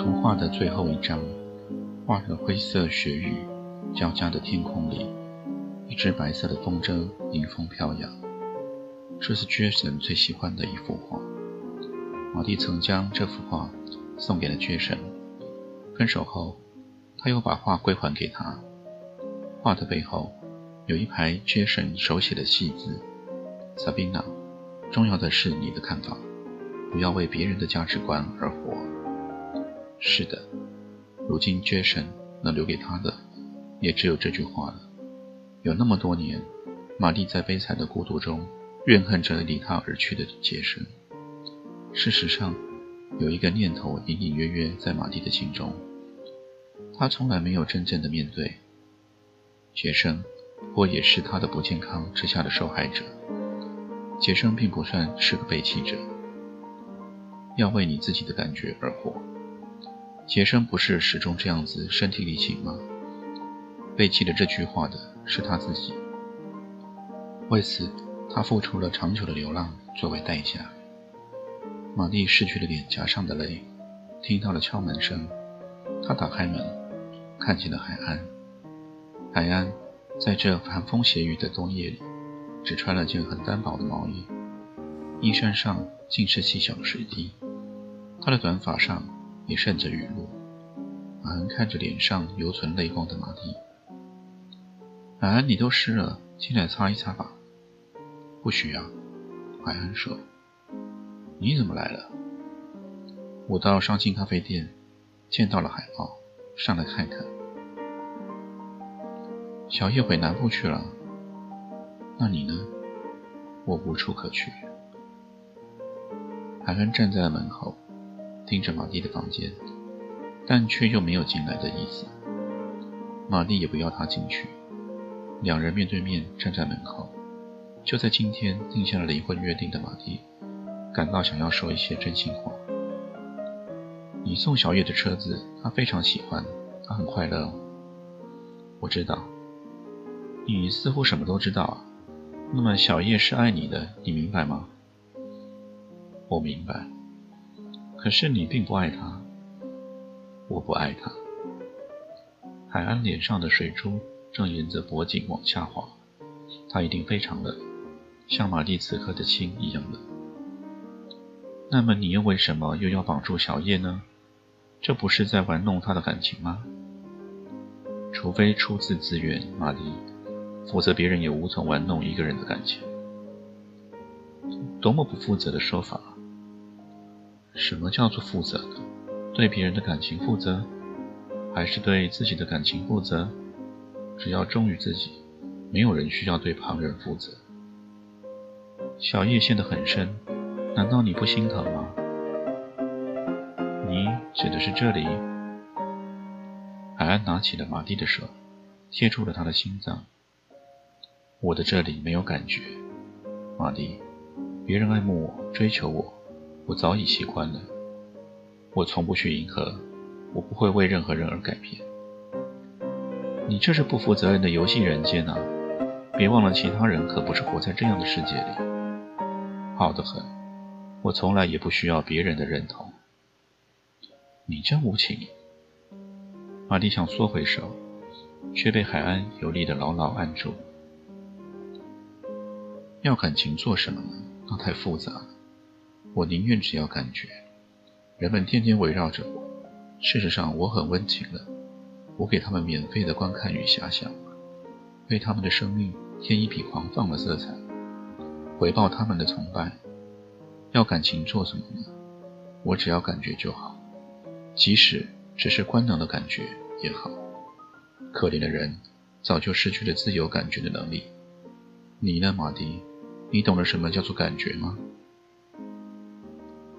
图画的最后一张，画着灰色雪雨交加的天空里，一只白色的风筝迎风飘扬。这是 Jason 最喜欢的一幅画。马蒂曾将这幅画送给了 Jason。分手后，他又把画归还给他。画的背后有一排 Jason 手写的细字：“Sabina，重要的是你的看法，不要为别人的价值观而活。”是的，如今 Jason 能留给他的，也只有这句话了。有那么多年，玛丽在悲惨的孤独中怨恨着离他而去的杰森。事实上，有一个念头隐隐约约在玛丽的心中，他从来没有真正的面对杰森，或也是他的不健康之下的受害者。杰森并不算是个背弃者，要为你自己的感觉而活。杰森不是始终这样子身体力行吗？背弃了这句话的是他自己。为此，他付出了长久的流浪作为代价。玛丽拭去了脸颊上的泪，听到了敲门声。她打开门，看见了海安。海安在这寒风斜雨的冬夜里，只穿了件很单薄的毛衣，衣衫上尽是细小的水滴。他的短发上。也渗着雨露。马恩看着脸上犹存泪光的马蒂，海安，你都湿了，进来擦一擦吧。不需要，海安说。你怎么来了？我到上进咖啡店，见到了海报，上来看看。小叶回南部去了。那你呢？我无处可去。海安站在了门口。盯着玛丽的房间，但却又没有进来的意思。玛丽也不要他进去，两人面对面站在门口。就在今天定下了离婚约定的玛丽，感到想要说一些真心话。你送小叶的车子，他非常喜欢，他很快乐。我知道，你似乎什么都知道啊。那么小叶是爱你的，你明白吗？我明白。可是你并不爱他，我不爱他。海安脸上的水珠正沿着脖颈往下滑，他一定非常冷，像玛丽此刻的心一样冷。那么你又为什么又要绑住小叶呢？这不是在玩弄他的感情吗？除非出自自愿，玛丽，否则别人也无从玩弄一个人的感情。多么不负责的说法！什么叫做负责？对别人的感情负责，还是对自己的感情负责？只要忠于自己，没有人需要对旁人负责。小叶陷得很深，难道你不心疼吗？你指的是这里？海安拿起了马蒂的手，接住了他的心脏。我的这里没有感觉，马蒂。别人爱慕我，追求我。我早已习惯了，我从不去迎合，我不会为任何人而改变。你这是不负责任的游戏人间啊！别忘了，其他人可不是活在这样的世界里。好得很，我从来也不需要别人的认同。你真无情。玛丽想缩回手，却被海安有力的牢牢按住。要感情做什么呢？那太复杂。我宁愿只要感觉，人们天天围绕着我。事实上，我很温情的，我给他们免费的观看与遐想，为他们的生命添一笔狂放的色彩，回报他们的崇拜。要感情做什么呢？我只要感觉就好，即使只是官能的感觉也好。可怜的人早就失去了自由感觉的能力。你呢，马蒂？你懂得什么叫做感觉吗？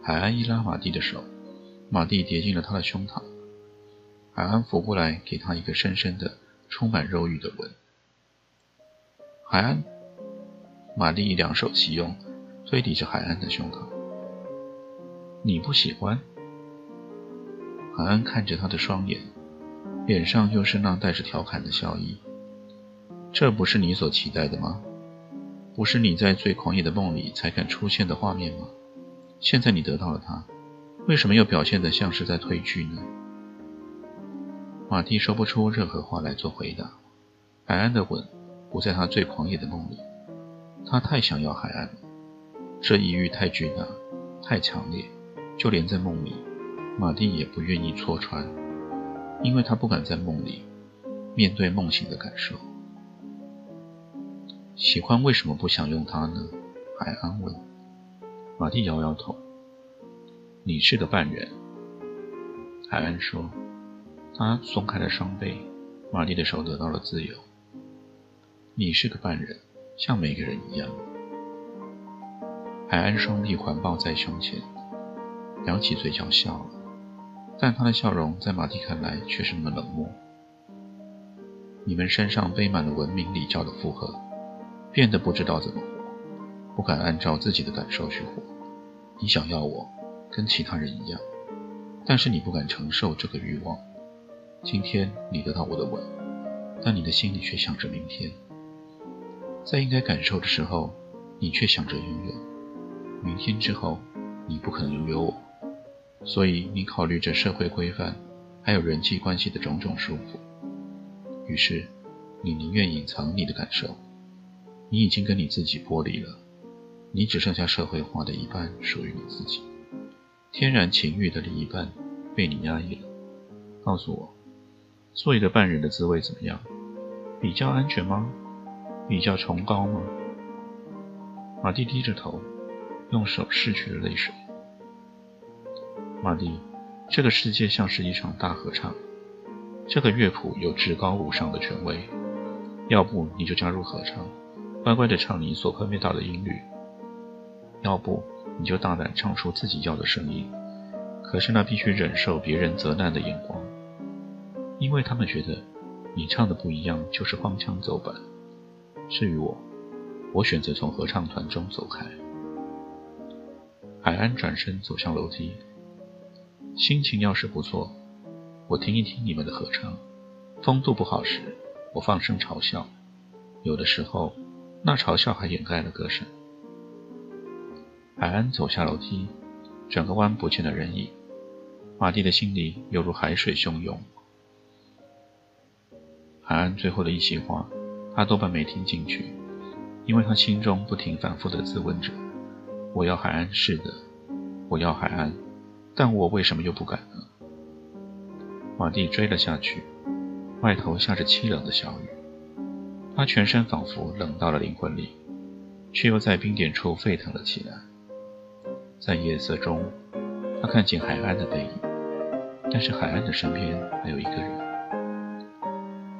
海安一拉马蒂的手，马蒂跌进了他的胸膛。海安扶过来，给他一个深深的、充满肉欲的吻。海安，马蒂两手齐用，推抵着海安的胸膛。你不喜欢？海安看着他的双眼，脸上又是那带着调侃的笑意。这不是你所期待的吗？不是你在最狂野的梦里才敢出现的画面吗？现在你得到了他，为什么又表现得像是在推拒呢？马蒂说不出任何话来做回答。海安的吻不在他最狂野的梦里，他太想要海安了。这一欲太巨大，太强烈，就连在梦里，马蒂也不愿意戳穿，因为他不敢在梦里面对梦醒的感受。喜欢为什么不想用它呢？海安问。马蒂摇摇头：“你是个半人。”海恩说。他松开了双臂，马蒂的手得到了自由。“你是个半人，像每个人一样。”海安双臂环抱在胸前，扬起嘴角笑了，但他的笑容在马蒂看来却是那么冷漠。你们身上背满了文明礼教的负荷，变得不知道怎么活，不敢按照自己的感受去活。你想要我，跟其他人一样，但是你不敢承受这个欲望。今天你得到我的吻，但你的心里却想着明天。在应该感受的时候，你却想着拥有。明天之后，你不可能拥有我，所以你考虑着社会规范，还有人际关系的种种束缚。于是，你宁愿隐藏你的感受。你已经跟你自己剥离了。你只剩下社会化的一半属于你自己，天然情欲的另一半被你压抑了。告诉我，做一个半人的滋味怎么样？比较安全吗？比较崇高吗？马蒂低着头，用手拭去了泪水。马蒂，这个世界像是一场大合唱，这个乐谱有至高无上的权威。要不你就加入合唱，乖乖的唱你所分辨到的音律。要不你就大胆唱出自己要的声音，可是那必须忍受别人责难的眼光，因为他们觉得你唱的不一样就是荒腔走板。至于我，我选择从合唱团中走开。海安转身走向楼梯，心情要是不错，我听一听你们的合唱；风度不好时，我放声嘲笑。有的时候，那嘲笑还掩盖了歌声。海安走下楼梯，转个弯不见了人影。马蒂的心里犹如海水汹涌。海安最后的一席话，他多半没听进去，因为他心中不停反复地自问着：“我要海安，是的，我要海安，但我为什么又不敢呢？”马蒂追了下去，外头下着凄冷的小雨，他全身仿佛冷到了灵魂里，却又在冰点处沸腾了起来。在夜色中，他看见海安的背影，但是海安的身边还有一个人。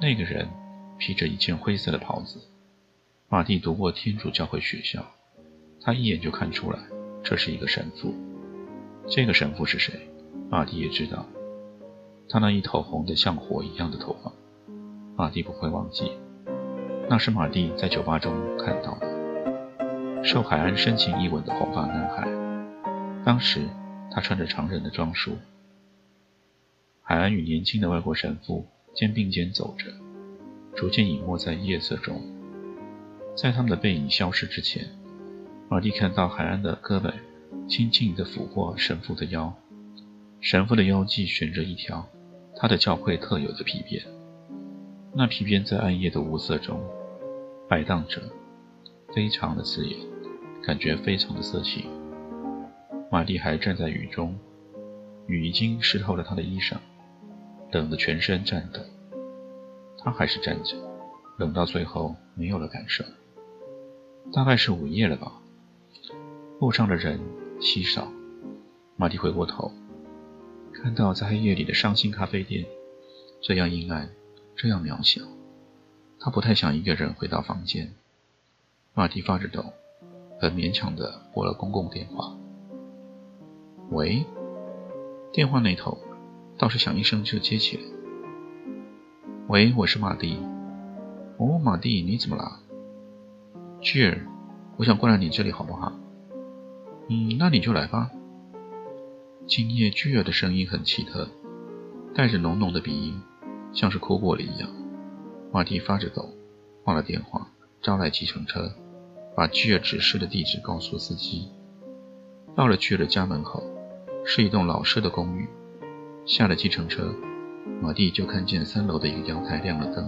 那个人披着一件灰色的袍子。马蒂读过天主教会学校，他一眼就看出来这是一个神父。这个神父是谁？马蒂也知道，他那一头红得像火一样的头发，马蒂不会忘记，那是马蒂在酒吧中看到的，受海安深情一吻的红发男孩。当时他穿着常人的装束，海安与年轻的外国神父肩并肩走着，逐渐隐没在夜色中。在他们的背影消失之前，马蒂看到海安的胳膊轻轻地抚过神父的腰，神父的腰际悬着一条他的教会特有的皮鞭，那皮鞭在暗夜的无色中摆荡着，非常的刺眼，感觉非常的色情。马蒂还站在雨中，雨已经湿透了他的衣裳，冷得全身颤抖。他还是站着，冷到最后没有了感受。大概是午夜了吧，路上的人稀少。马蒂回过头，看到在黑夜里的伤心咖啡店，这样阴暗，这样渺小。他不太想一个人回到房间。马蒂发着抖，很勉强地拨了公共电话。喂，电话那头倒是响一声就接起来。喂，我是马蒂。哦，马蒂，你怎么了？巨儿，我想过来你这里好不好？嗯，那你就来吧。今夜巨儿的声音很奇特，带着浓浓的鼻音，像是哭过了一样。马蒂发着抖，挂了电话，招来计程车，把巨儿指示的地址告诉司机。到了巨儿的家门口，是一栋老式的公寓。下了计程车，马蒂就看见三楼的一个阳台亮了灯，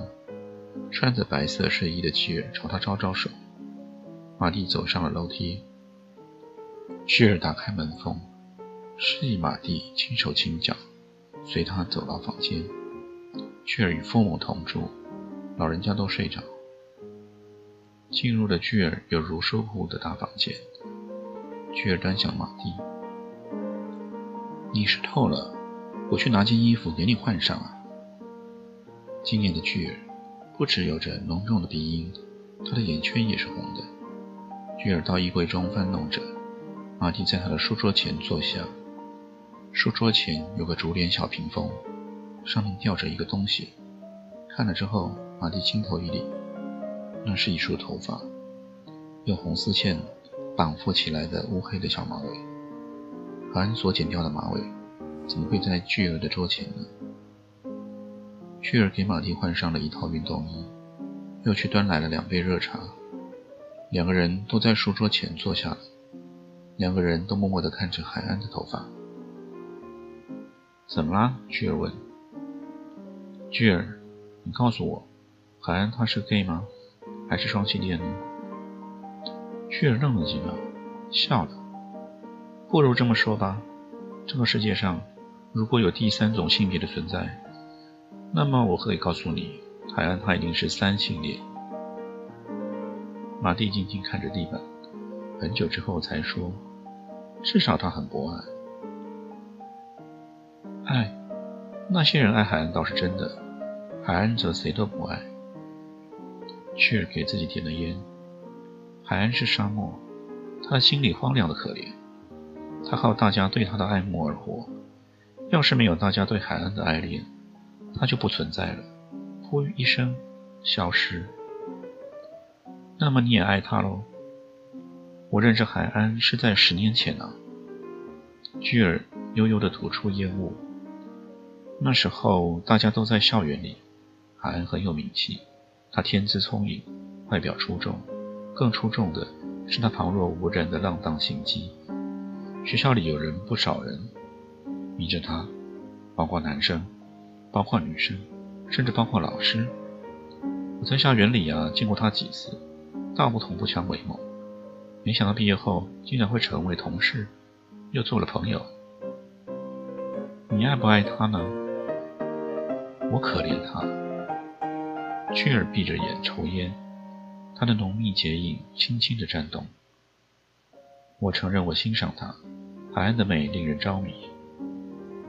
穿着白色睡衣的巨尔朝他招招手。马蒂走上了楼梯，巨儿打开门缝，示意马蒂轻手轻脚，随他走到房间。巨儿与父母同住。老人家都睡着，进入了巨儿有如书铺的大房间。巨儿端详马蒂：“你湿透了，我去拿件衣服给你换上啊。”今年的巨儿不只有着浓重的鼻音，他的眼圈也是红的。巨儿到衣柜中翻弄着，马蒂在他的书桌前坐下。书桌前有个竹帘小屏风，上面吊着一个东西，看了之后。马蒂轻头一凛，那是一束头发，用红丝线绑缚起来的乌黑的小马尾。海恩所剪掉的马尾，怎么会在巨儿的桌前呢？巨儿给马蒂换上了一套运动衣，又去端来了两杯热茶。两个人都在书桌前坐下了，两个人都默默地看着海安的头发。怎么啦？巨儿问。巨儿，你告诉我。海安他是 gay 吗？还是双性恋呢？巨儿愣了几秒，笑了。不如这么说吧，这个世界上如果有第三种性别的存在，那么我可以告诉你，海安他一定是三性恋。马蒂静静看着地板，很久之后才说：“至少他很博爱。爱，那些人爱海安倒是真的，海安则谁都不爱。”却给自己点了烟。海岸是沙漠，他的心里荒凉的可怜。他靠大家对他的爱慕而活。要是没有大家对海岸的爱恋，他就不存在了，呼一声消失。那么你也爱他喽？我认识海安是在十年前啊。巨儿悠悠地吐出烟雾。那时候大家都在校园里，海安很有名气。他天资聪颖，外表出众，更出众的是他旁若无人的浪荡行迹。学校里有人不少人迷着他，包括男生，包括女生，甚至包括老师。我在校园里啊见过他几次，道不同不相为谋。没想到毕业后竟然会成为同事，又做了朋友。你爱不爱他呢？我可怜他。雀儿闭着眼抽烟，他的浓密睫影轻轻地颤动。我承认，我欣赏他，海岸的美令人着迷，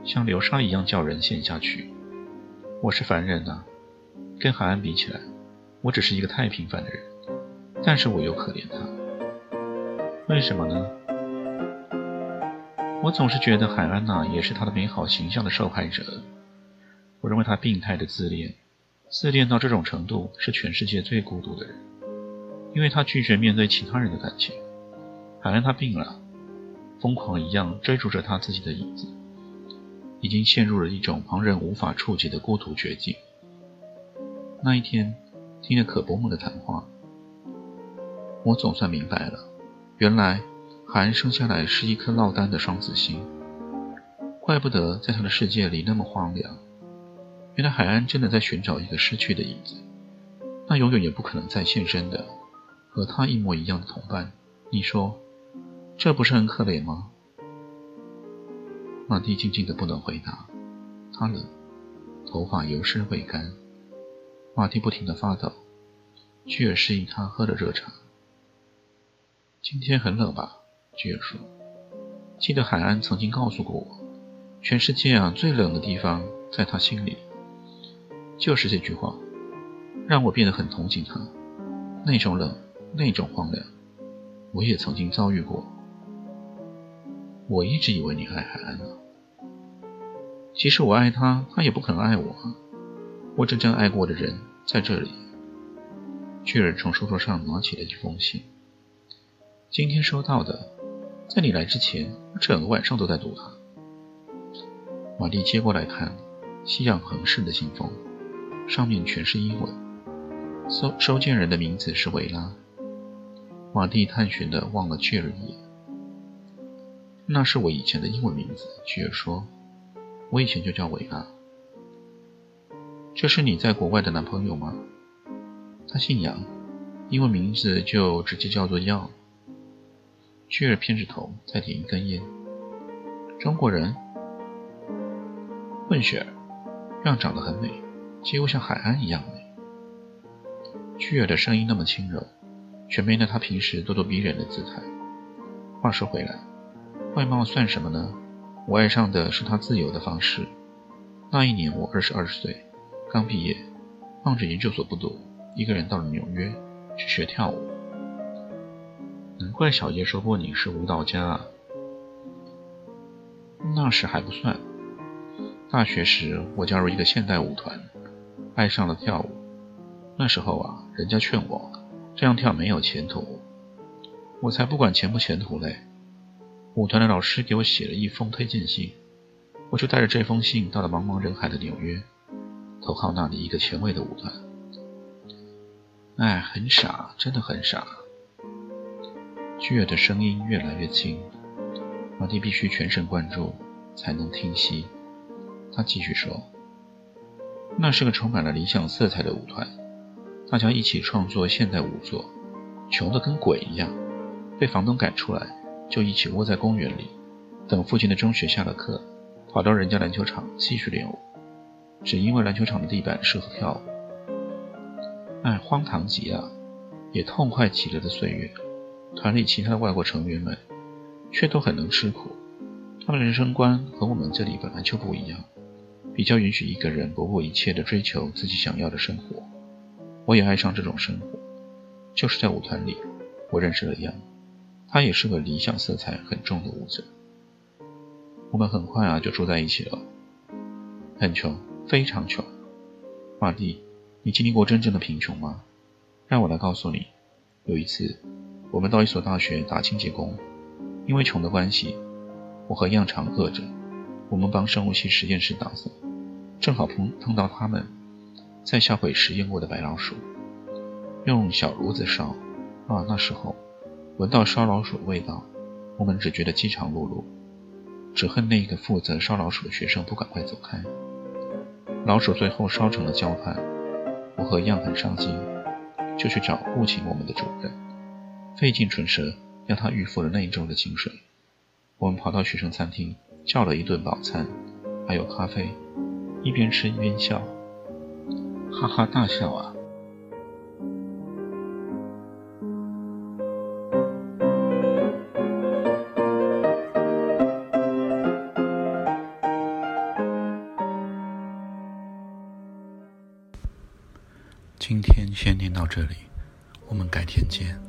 像流沙一样叫人陷下去。我是凡人啊，跟海岸比起来，我只是一个太平凡的人。但是我又可怜他，为什么呢？我总是觉得海安娜也是他的美好形象的受害者。我认为他病态的自恋。自恋到这种程度，是全世界最孤独的人，因为他拒绝面对其他人的感情。海安他病了，疯狂一样追逐着他自己的影子，已经陷入了一种旁人无法触及的孤独绝境。那一天，听了可伯母的谈话，我总算明白了，原来海恩生下来是一颗落单的双子星，怪不得在他的世界里那么荒凉。原来海安真的在寻找一个失去的影子，那永远也不可能再现身的和他一模一样的同伴。你说，这不是很可怜吗？马蒂静静的不能回答，他冷，头发油湿未干。马蒂不停的发抖，巨儿示意他喝了热茶。今天很冷吧？巨儿说。记得海安曾经告诉过我，全世界啊最冷的地方在他心里。就是这句话，让我变得很同情他。那种冷，那种荒凉，我也曾经遭遇过。我一直以为你爱海安呢。其实我爱他，他也不肯爱我。我真正爱过的人在这里。巨人从书桌上拿起了一封信，今天收到的。在你来之前，我整个晚上都在读它。玛丽接过来看，夕阳横式的信封，上面全是英文。收收件人的名字是维拉。玛丽探寻的望了巨儿一眼。那是我以前的英文名字，巨儿说。我以前就叫维拉。这是你在国外的男朋友吗？他姓杨，英文名字就直接叫做耀。巨儿偏着头，再点一根烟。中国人，混血儿，样长得很美，几乎像海安一样美。巨儿的声音那么轻柔，却没了他平时咄咄逼人的姿态。话说回来，外貌算什么呢？我爱上的是他自由的方式。那一年我二十二岁，刚毕业，放着研究所不读，一个人到了纽约去学跳舞。难怪小叶说过你是舞蹈家啊。那时还不算。大学时我加入一个现代舞团，爱上了跳舞。那时候啊，人家劝我这样跳没有前途，我才不管前不前途嘞。舞团的老师给我写了一封推荐信，我就带着这封信到了茫茫人海的纽约，投靠那里一个前卫的舞团。哎，很傻，真的很傻。巨儿的声音越来越轻，马蒂必须全神贯注才能听悉。他继续说：“那是个充满了理想色彩的舞团，大家一起创作现代舞作，穷得跟鬼一样。被房东赶出来，就一起窝在公园里，等附近的中学下了课，跑到人家篮球场继续练舞。只因为篮球场的地板适合跳舞。哎，荒唐极了，也痛快极了的岁月。”团里其他的外国成员们却都很能吃苦，他们人生观和我们这里本来就不一样，比较允许一个人不顾一切的追求自己想要的生活。我也爱上这种生活，就是在舞团里，我认识了杨，他也是个理想色彩很重的舞者。我们很快啊就住在一起了，很穷，非常穷。马蒂，你经历过真正的贫穷吗？让我来告诉你，有一次。我们到一所大学打清洁工，因为穷的关系，我和样常饿着。我们帮生物系实验室打扫，正好碰碰到他们在销毁实验过的白老鼠，用小炉子烧。啊，那时候闻到烧老鼠的味道，我们只觉得饥肠辘辘，只恨那个负责烧老鼠的学生不赶快走开。老鼠最后烧成了焦炭，我和样很伤心，就去找雇请我们的主任。费尽唇舌，让他预付了那一周的薪水。我们跑到学生餐厅，叫了一顿饱餐，还有咖啡，一边吃一边笑，哈哈大笑啊！这里，我们改天见。